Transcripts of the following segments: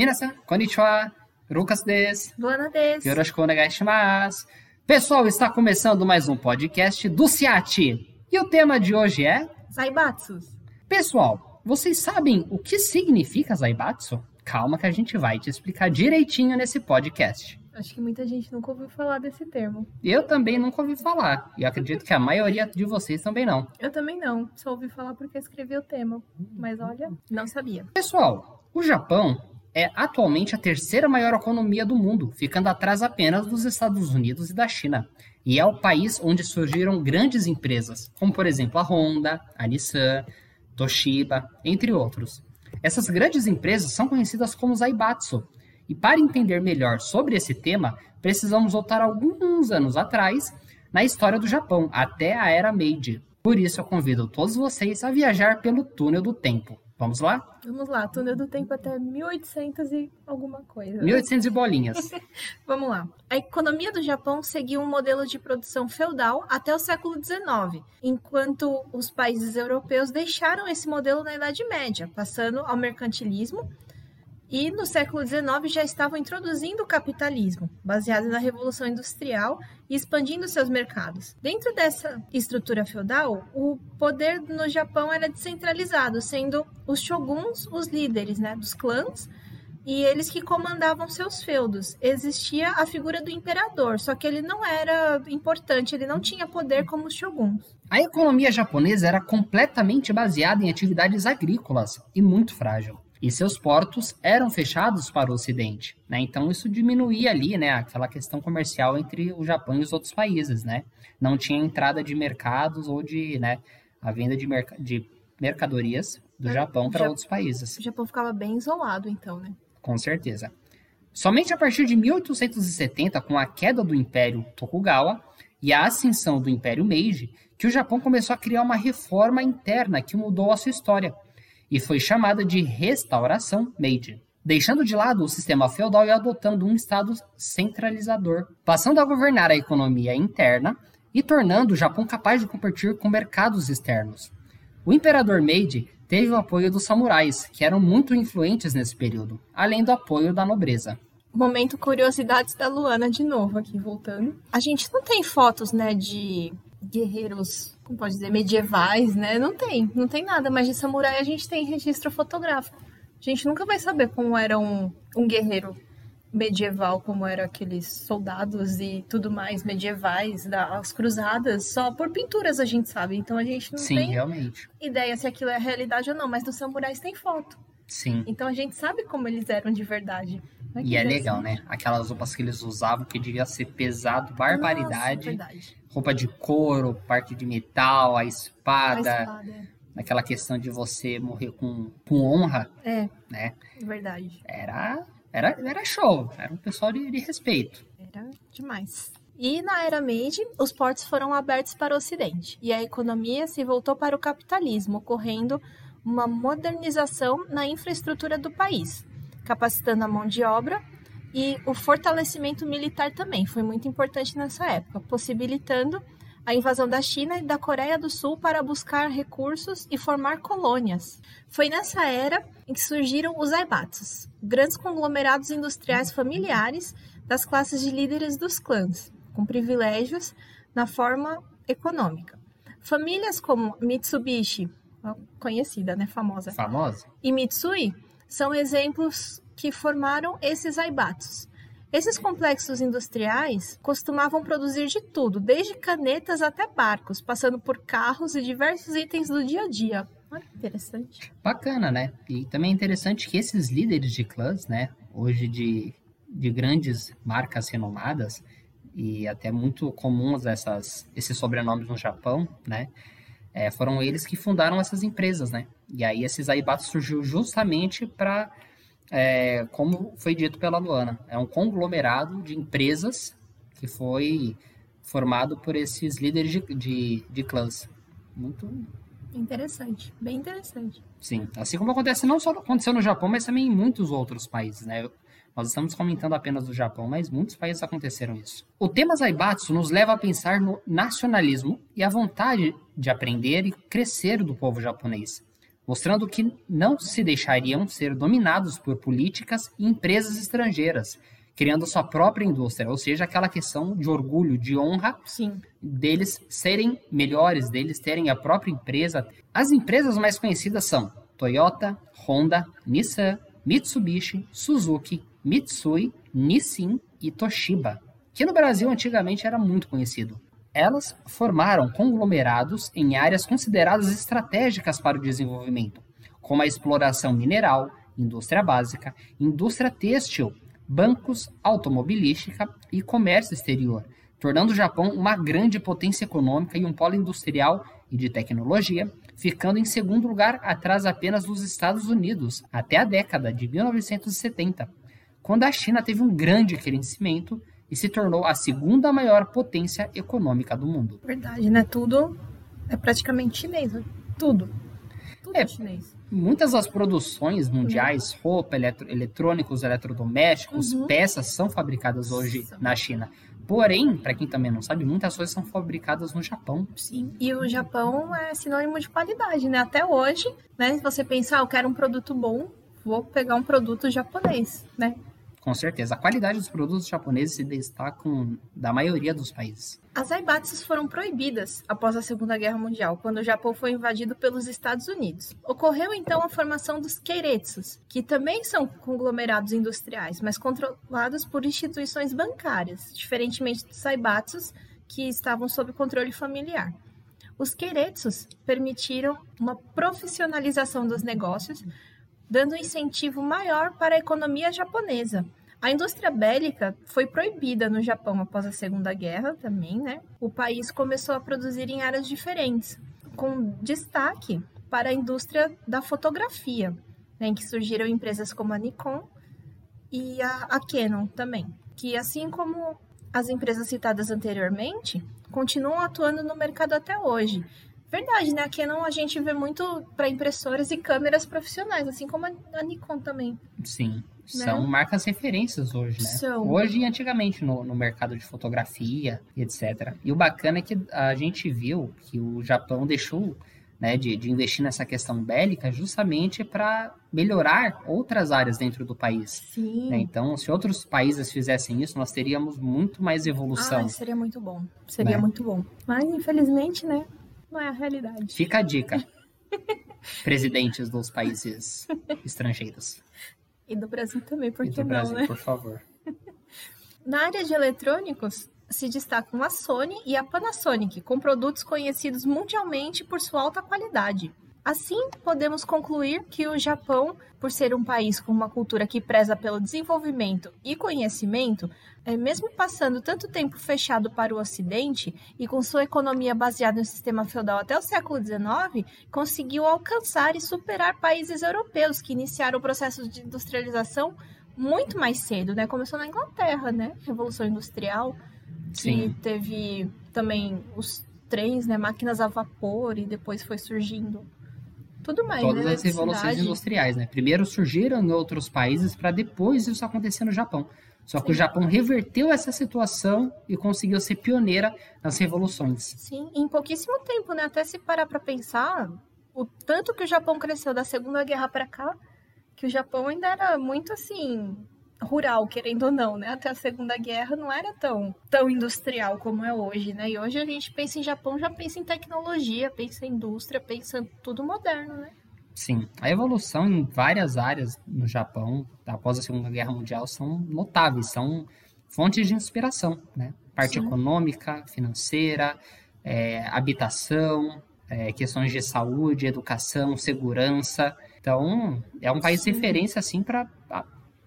Minasan, konnichiwa, Lucas des. Buona des. Yoroshiku onegaishimasu. Pessoal, está começando mais um podcast do Ciati. E o tema de hoje é... Zaibatsus. Pessoal, vocês sabem o que significa Zaibatsu? Calma que a gente vai te explicar direitinho nesse podcast. Acho que muita gente nunca ouviu falar desse termo. Eu também nunca ouvi falar. E acredito que a maioria de vocês também não. Eu também não. Só ouvi falar porque escrevi o tema. Mas olha, não sabia. Pessoal, o Japão é atualmente a terceira maior economia do mundo, ficando atrás apenas dos Estados Unidos e da China. E é o país onde surgiram grandes empresas, como por exemplo a Honda, a Nissan, Toshiba, entre outros. Essas grandes empresas são conhecidas como Zaibatsu. E para entender melhor sobre esse tema, precisamos voltar alguns anos atrás na história do Japão, até a era Meiji. Por isso eu convido todos vocês a viajar pelo túnel do tempo. Vamos lá? Vamos lá, túnel do tempo até 1800 e alguma coisa. 1800 e bolinhas. Vamos lá. A economia do Japão seguiu um modelo de produção feudal até o século XIX, enquanto os países europeus deixaram esse modelo na Idade Média, passando ao mercantilismo e no século XIX já estavam introduzindo o capitalismo, baseado na Revolução Industrial e expandindo seus mercados. Dentro dessa estrutura feudal, o poder no Japão era descentralizado, sendo os shoguns os líderes né, dos clãs e eles que comandavam seus feudos. Existia a figura do imperador, só que ele não era importante, ele não tinha poder como os shoguns. A economia japonesa era completamente baseada em atividades agrícolas e muito frágil e seus portos eram fechados para o Ocidente, né? Então isso diminuía ali, né, aquela questão comercial entre o Japão e os outros países, né? Não tinha entrada de mercados ou de, né, a venda de, merc de mercadorias do é, Japão para outros países. O Japão ficava bem isolado, então, né? Com certeza. Somente a partir de 1870, com a queda do Império Tokugawa e a ascensão do Império Meiji, que o Japão começou a criar uma reforma interna que mudou a sua história e foi chamada de Restauração Meiji, deixando de lado o sistema feudal e adotando um Estado centralizador, passando a governar a economia interna e tornando o Japão capaz de competir com mercados externos. O imperador Meiji teve o apoio dos samurais, que eram muito influentes nesse período, além do apoio da nobreza. Momento curiosidades da Luana de novo aqui voltando. A gente não tem fotos, né, de guerreiros, como pode dizer, medievais, né? Não tem, não tem nada, mas de samurai a gente tem registro fotográfico. A gente nunca vai saber como era um, um guerreiro medieval, como eram aqueles soldados e tudo mais medievais das cruzadas, só por pinturas a gente sabe. Então a gente não Sim, tem realmente. ideia se aquilo é realidade ou não, mas dos samurais tem foto. Sim. Então a gente sabe como eles eram de verdade. E é legal, né? Aquelas roupas que eles usavam que devia ser pesado, barbaridade. Nossa, roupa de couro, parte de metal, a espada. A espada. é. Aquela questão de você morrer com, com honra. É. Né? Verdade. Era, era, era show. Era um pessoal de, de respeito. Era demais. E na era Meiji, os portos foram abertos para o Ocidente e a economia se voltou para o capitalismo, ocorrendo uma modernização na infraestrutura do país, capacitando a mão de obra e o fortalecimento militar também foi muito importante nessa época, possibilitando a invasão da China e da Coreia do Sul para buscar recursos e formar colônias. Foi nessa era em que surgiram os aibatsus, grandes conglomerados industriais familiares das classes de líderes dos clãs, com privilégios na forma econômica. Famílias como Mitsubishi, conhecida, né, famosa, famosa, e Mitsui são exemplos que formaram esses aibatsus. Esses complexos industriais costumavam produzir de tudo, desde canetas até barcos, passando por carros e diversos itens do dia a dia. Olha interessante. Bacana, né? E também é interessante que esses líderes de clãs, né, hoje de, de grandes marcas renomadas, e até muito comuns essas, esses sobrenomes no Japão, né, é, foram eles que fundaram essas empresas, né? E aí esses aibatsus surgiu justamente para é, como foi dito pela Luana, é um conglomerado de empresas que foi formado por esses líderes de, de, de clãs. Muito interessante, bem interessante. Sim, assim como acontece não só aconteceu no Japão, mas também em muitos outros países, né? Nós estamos comentando apenas do Japão, mas muitos países aconteceram isso. O tema Zaibatsu nos leva a pensar no nacionalismo e a vontade de aprender e crescer do povo japonês. Mostrando que não se deixariam ser dominados por políticas e empresas estrangeiras, criando sua própria indústria, ou seja, aquela questão de orgulho, de honra Sim. deles serem melhores, deles terem a própria empresa. As empresas mais conhecidas são Toyota, Honda, Nissan, Mitsubishi, Suzuki, Mitsui, Nissin e Toshiba, que no Brasil antigamente era muito conhecido. Elas formaram conglomerados em áreas consideradas estratégicas para o desenvolvimento, como a exploração mineral, indústria básica, indústria têxtil, bancos, automobilística e comércio exterior, tornando o Japão uma grande potência econômica e um polo industrial e de tecnologia, ficando em segundo lugar atrás apenas dos Estados Unidos até a década de 1970, quando a China teve um grande crescimento e se tornou a segunda maior potência econômica do mundo. Verdade, né? Tudo é praticamente chinês, né? Tudo. Tudo é, é chinês muitas das produções mundiais, roupa, eletro, eletrônicos, eletrodomésticos, uhum. peças são fabricadas hoje Nossa. na China. Porém, para quem também não sabe, muitas coisas são fabricadas no Japão. Sim. E o Japão é sinônimo de qualidade, né? Até hoje, né? Se você pensar, ah, eu quero um produto bom, vou pegar um produto japonês, né? Com certeza. A qualidade dos produtos japoneses se destacam da maioria dos países. As zaibatsus foram proibidas após a Segunda Guerra Mundial, quando o Japão foi invadido pelos Estados Unidos. Ocorreu então a formação dos keiretsus, que também são conglomerados industriais, mas controlados por instituições bancárias, diferentemente dos zaibatsus, que estavam sob controle familiar. Os keiretsus permitiram uma profissionalização dos negócios, dando um incentivo maior para a economia japonesa. A indústria bélica foi proibida no Japão após a Segunda Guerra também, né? O país começou a produzir em áreas diferentes, com destaque para a indústria da fotografia, né, em que surgiram empresas como a Nikon e a, a Canon também, que assim como as empresas citadas anteriormente, continuam atuando no mercado até hoje, Verdade, né? A Canon a gente vê muito para impressoras e câmeras profissionais, assim como a Nikon também. Sim, né? são marcas referências hoje, né? São. Hoje e antigamente no, no mercado de fotografia e etc. E o bacana é que a gente viu que o Japão deixou né, de, de investir nessa questão bélica justamente para melhorar outras áreas dentro do país. Sim. Né? Então, se outros países fizessem isso, nós teríamos muito mais evolução. Ah, seria muito bom. Seria né? muito bom. Mas, infelizmente, né? Não é a realidade. Fica a dica. Presidentes dos países estrangeiros. E do Brasil também, por que não, Brasil, né? por favor. Na área de eletrônicos, se destacam a Sony e a Panasonic, com produtos conhecidos mundialmente por sua alta qualidade. Assim, podemos concluir que o Japão, por ser um país com uma cultura que preza pelo desenvolvimento e conhecimento, é, mesmo passando tanto tempo fechado para o Ocidente e com sua economia baseada no sistema feudal até o século XIX, conseguiu alcançar e superar países europeus que iniciaram o processo de industrialização muito mais cedo, né? Começou na Inglaterra, né? Revolução Industrial, Sim. que teve também os trens, né? Máquinas a vapor e depois foi surgindo tudo mais. Todas né? as revoluções industriais, né? Primeiro surgiram em outros países para depois isso acontecer no Japão. Só que Sim. o Japão reverteu essa situação e conseguiu ser pioneira nas revoluções. Sim, em pouquíssimo tempo, né? Até se parar para pensar, o tanto que o Japão cresceu da Segunda Guerra para cá, que o Japão ainda era muito assim rural, querendo ou não, né? Até a Segunda Guerra não era tão, tão industrial como é hoje, né? E hoje a gente pensa em Japão, já pensa em tecnologia, pensa em indústria, pensa em tudo moderno, né? Sim, a evolução em várias áreas no Japão após a Segunda Guerra Mundial são notáveis, são fontes de inspiração, né? Parte Sim. econômica, financeira, é, habitação, é, questões de saúde, educação, segurança. Então, é um país Sim. referência assim para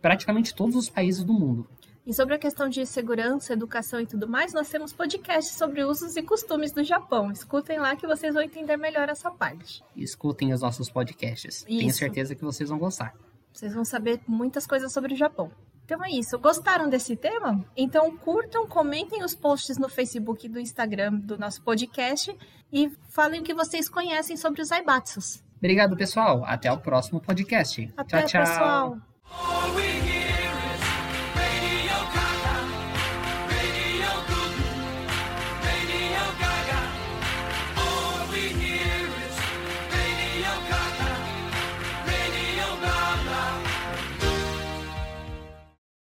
praticamente todos os países do mundo. E sobre a questão de segurança, educação e tudo mais, nós temos podcasts sobre usos e costumes do Japão. Escutem lá que vocês vão entender melhor essa parte. Escutem os nossos podcasts. Isso. Tenho certeza que vocês vão gostar. Vocês vão saber muitas coisas sobre o Japão. Então é isso. Gostaram desse tema? Então curtam, comentem os posts no Facebook e do Instagram do nosso podcast e falem o que vocês conhecem sobre os Aibatsus. Obrigado, pessoal. Até o próximo podcast. Até, tchau, tchau. pessoal. All we